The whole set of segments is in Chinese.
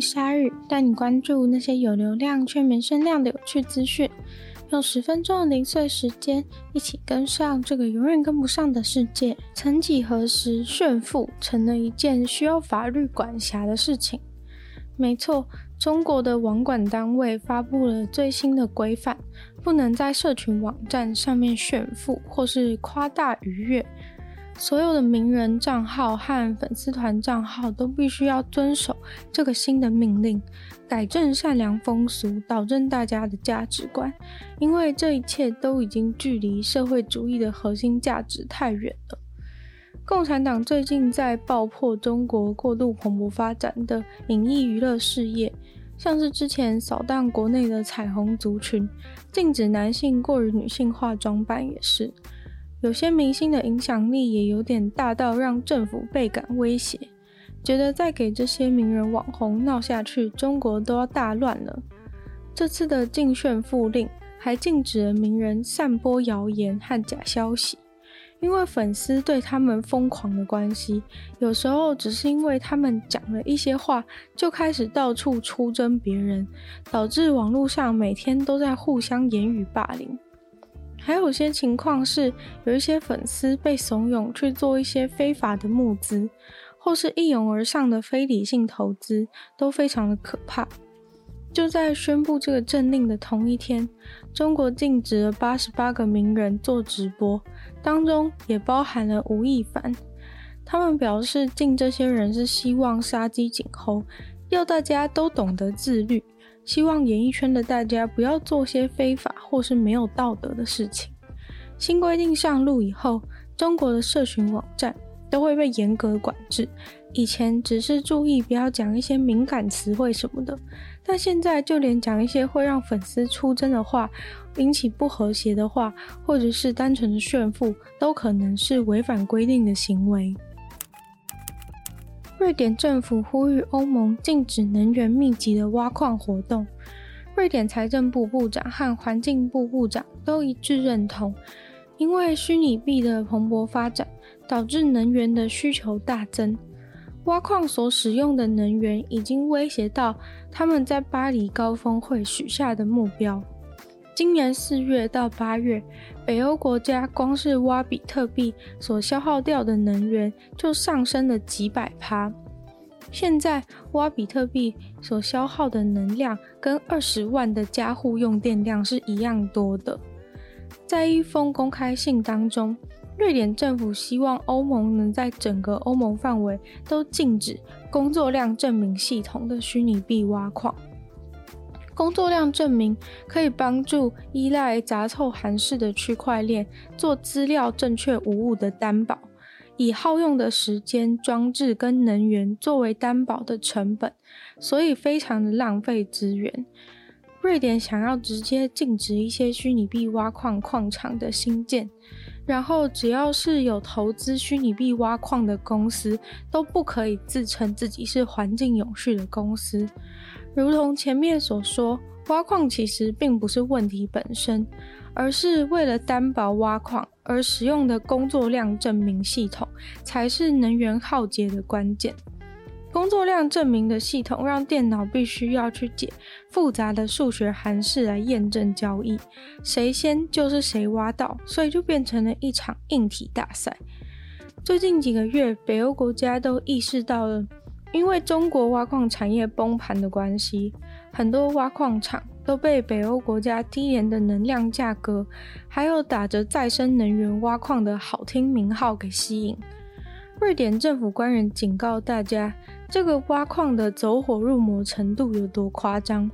鲨语，带你关注那些有流量却没声量的有趣资讯。用十分钟的零碎时间，一起跟上这个永远跟不上的世界。曾几何时，炫富成了一件需要法律管辖的事情。没错，中国的网管单位发布了最新的规范，不能在社群网站上面炫富或是夸大愉悦。所有的名人账号和粉丝团账号都必须要遵守这个新的命令，改正善良风俗，导正大家的价值观。因为这一切都已经距离社会主义的核心价值太远了。共产党最近在爆破中国过度蓬勃发展的影艺娱乐事业，像是之前扫荡国内的彩虹族群，禁止男性过于女性化装扮，也是。有些明星的影响力也有点大到让政府倍感威胁，觉得再给这些名人网红闹下去，中国都要大乱了。这次的禁炫富令还禁止了名人散播谣言和假消息，因为粉丝对他们疯狂的关系，有时候只是因为他们讲了一些话，就开始到处出征别人，导致网络上每天都在互相言语霸凌。还有些情况是，有一些粉丝被怂恿去做一些非法的募资，或是一拥而上的非理性投资，都非常的可怕。就在宣布这个政令的同一天，中国禁止了八十八个名人做直播，当中也包含了吴亦凡。他们表示禁这些人是希望杀鸡儆猴，要大家都懂得自律。希望演艺圈的大家不要做些非法或是没有道德的事情。新规定上路以后，中国的社群网站都会被严格管制。以前只是注意不要讲一些敏感词汇什么的，但现在就连讲一些会让粉丝出征的话、引起不和谐的话，或者是单纯的炫富，都可能是违反规定的行为。瑞典政府呼吁欧盟禁止能源密集的挖矿活动。瑞典财政部部长和环境部部长都一致认同，因为虚拟币的蓬勃发展导致能源的需求大增，挖矿所使用的能源已经威胁到他们在巴黎高峰会许下的目标。今年四月到八月，北欧国家光是挖比特币所消耗掉的能源就上升了几百趴。现在挖比特币所消耗的能量跟二十万的家户用电量是一样多的。在一封公开信当中，瑞典政府希望欧盟能在整个欧盟范围都禁止工作量证明系统的虚拟币挖矿。工作量证明可以帮助依赖杂凑函式的区块链做资料正确无误的担保，以耗用的时间、装置跟能源作为担保的成本，所以非常的浪费资源。瑞典想要直接禁止一些虚拟币挖矿矿场的兴建，然后只要是有投资虚拟币挖矿的公司，都不可以自称自己是环境永续的公司。如同前面所说，挖矿其实并不是问题本身，而是为了担保挖矿而使用的工作量证明系统才是能源耗竭的关键。工作量证明的系统让电脑必须要去解复杂的数学函式来验证交易，谁先就是谁挖到，所以就变成了一场硬体大赛。最近几个月，北欧国家都意识到了。因为中国挖矿产业崩盘的关系，很多挖矿厂都被北欧国家低廉的能量价格，还有打着再生能源挖矿的好听名号给吸引。瑞典政府官员警告大家，这个挖矿的走火入魔程度有多夸张？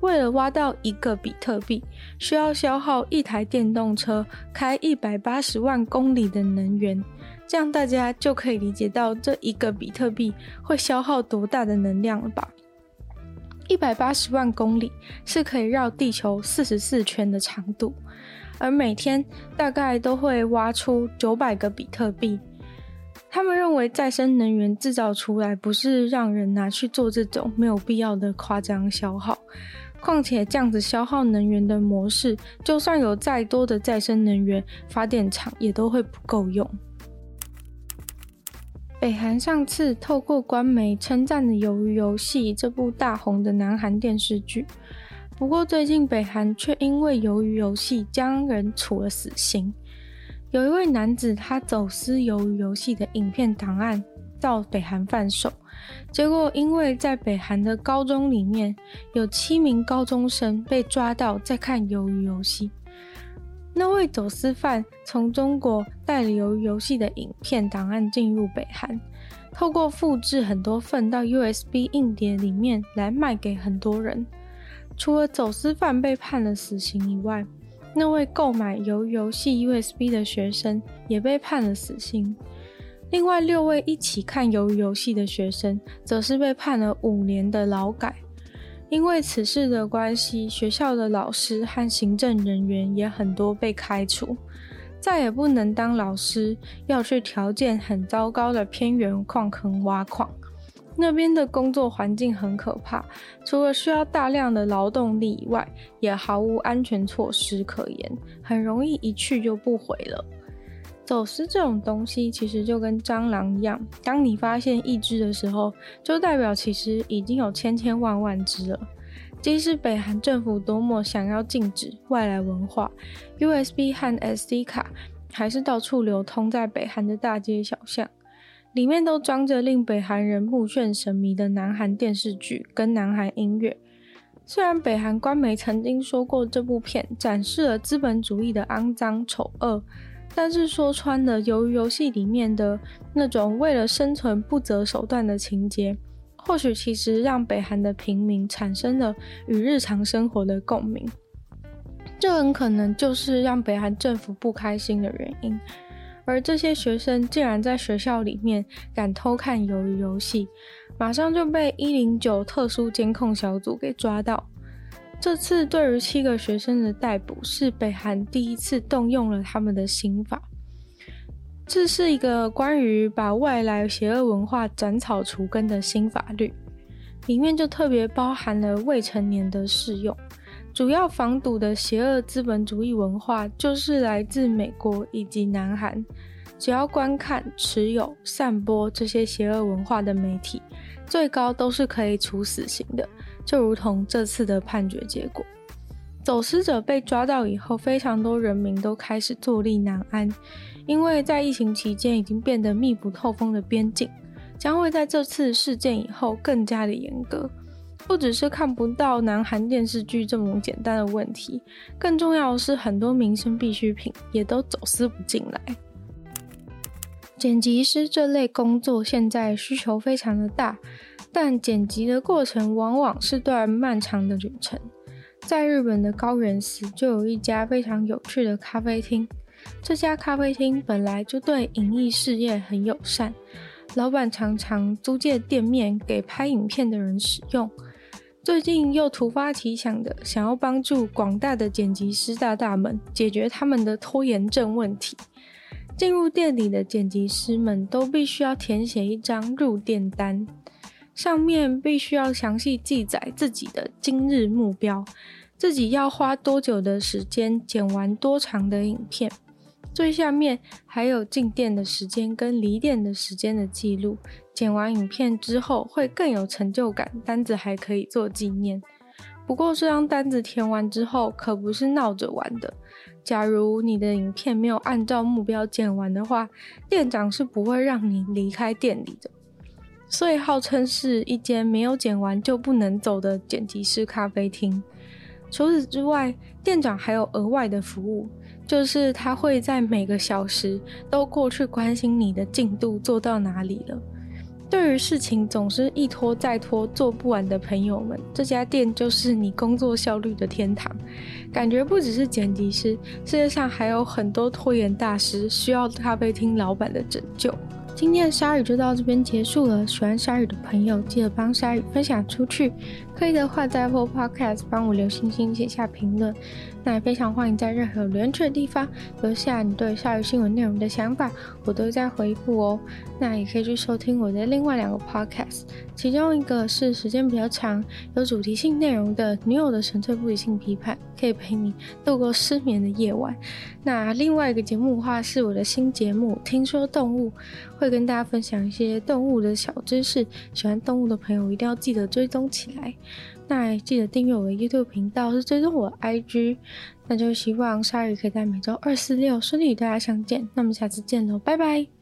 为了挖到一个比特币，需要消耗一台电动车开一百八十万公里的能源。这样大家就可以理解到这一个比特币会消耗多大的能量了吧？一百八十万公里是可以绕地球四十四圈的长度，而每天大概都会挖出九百个比特币。他们认为再生能源制造出来不是让人拿去做这种没有必要的夸张消耗，况且这样子消耗能源的模式，就算有再多的再生能源发电厂，也都会不够用。北韩上次透过官媒称赞的《鱿鱼游戏》这部大红的南韩电视剧，不过最近北韩却因为《鱿鱼游戏》将人处了死刑。有一位男子他走私《鱿鱼游戏》的影片档案到北韩贩售，结果因为在北韩的高中里面有七名高中生被抓到在看《鱿鱼游戏》。那位走私犯从中国带了鱿鱼游戏的影片档案进入北韩，透过复制很多份到 USB 硬碟里面来卖给很多人。除了走私犯被判了死刑以外，那位购买鱿鱼游戏 USB 的学生也被判了死刑。另外六位一起看游游戏的学生，则是被判了五年的劳改。因为此事的关系，学校的老师和行政人员也很多被开除，再也不能当老师，要去条件很糟糕的偏远矿坑挖矿。那边的工作环境很可怕，除了需要大量的劳动力以外，也毫无安全措施可言，很容易一去就不回了。走私这种东西其实就跟蟑螂一样，当你发现一只的时候，就代表其实已经有千千万万只了。即使北韩政府多么想要禁止外来文化，USB 和 SD 卡还是到处流通在北韩的大街小巷，里面都装着令北韩人目眩神迷的南韩电视剧跟南韩音乐。虽然北韩官媒曾经说过这部片展示了资本主义的肮脏丑恶。但是说穿了，鱿鱼游戏里面的那种为了生存不择手段的情节，或许其实让北韩的平民产生了与日常生活的共鸣。这很可能就是让北韩政府不开心的原因。而这些学生竟然在学校里面敢偷看鱿鱼游戏，马上就被一零九特殊监控小组给抓到。这次对于七个学生的逮捕是北韩第一次动用了他们的刑法。这是一个关于把外来邪恶文化斩草除根的新法律，里面就特别包含了未成年的适用。主要防堵的邪恶资本主义文化就是来自美国以及南韩，只要观看、持有、散播这些邪恶文化的媒体，最高都是可以处死刑的。就如同这次的判决结果，走私者被抓到以后，非常多人民都开始坐立难安，因为在疫情期间已经变得密不透风的边境，将会在这次事件以后更加的严格。不只是看不到南韩电视剧这么简单的问题，更重要的是很多民生必需品也都走私不进来。剪辑师这类工作现在需求非常的大。但剪辑的过程往往是段漫长的旅程。在日本的高原寺就有一家非常有趣的咖啡厅。这家咖啡厅本来就对影艺事业很友善，老板常常租借店面给拍影片的人使用。最近又突发奇想的想要帮助广大的剪辑师大大们解决他们的拖延症问题。进入店里的剪辑师们都必须要填写一张入店单。上面必须要详细记载自己的今日目标，自己要花多久的时间剪完多长的影片，最下面还有进店的时间跟离店的时间的记录。剪完影片之后会更有成就感，单子还可以做纪念。不过这张单子填完之后可不是闹着玩的，假如你的影片没有按照目标剪完的话，店长是不会让你离开店里的。所以号称是一间没有剪完就不能走的剪辑师咖啡厅。除此之外，店长还有额外的服务，就是他会在每个小时都过去关心你的进度做到哪里了。对于事情总是一拖再拖、做不完的朋友们，这家店就是你工作效率的天堂。感觉不只是剪辑师，世界上还有很多拖延大师需要咖啡厅老板的拯救。今天的鲨鱼就到这边结束了。喜欢鲨鱼的朋友，记得帮鲨鱼分享出去。可以的话，在 Apple Podcast 帮我留星星，写下评论。那也非常欢迎在任何有留言区的地方留下你对鲨鱼新闻内容的想法，我都会在回复哦。那也可以去收听我的另外两个 podcast，其中一个是时间比较长、有主题性内容的《女友的纯粹不理性批判》，可以陪你度过失眠的夜晚。那另外一个节目的话是我的新节目《听说动物》，会跟大家分享一些动物的小知识，喜欢动物的朋友一定要记得追踪起来。那记得订阅我的 YouTube 频道，是追踪我的 IG。那就希望鲨鱼可以在每周二、四、六顺利与大家相见。那么下次见喽，拜拜。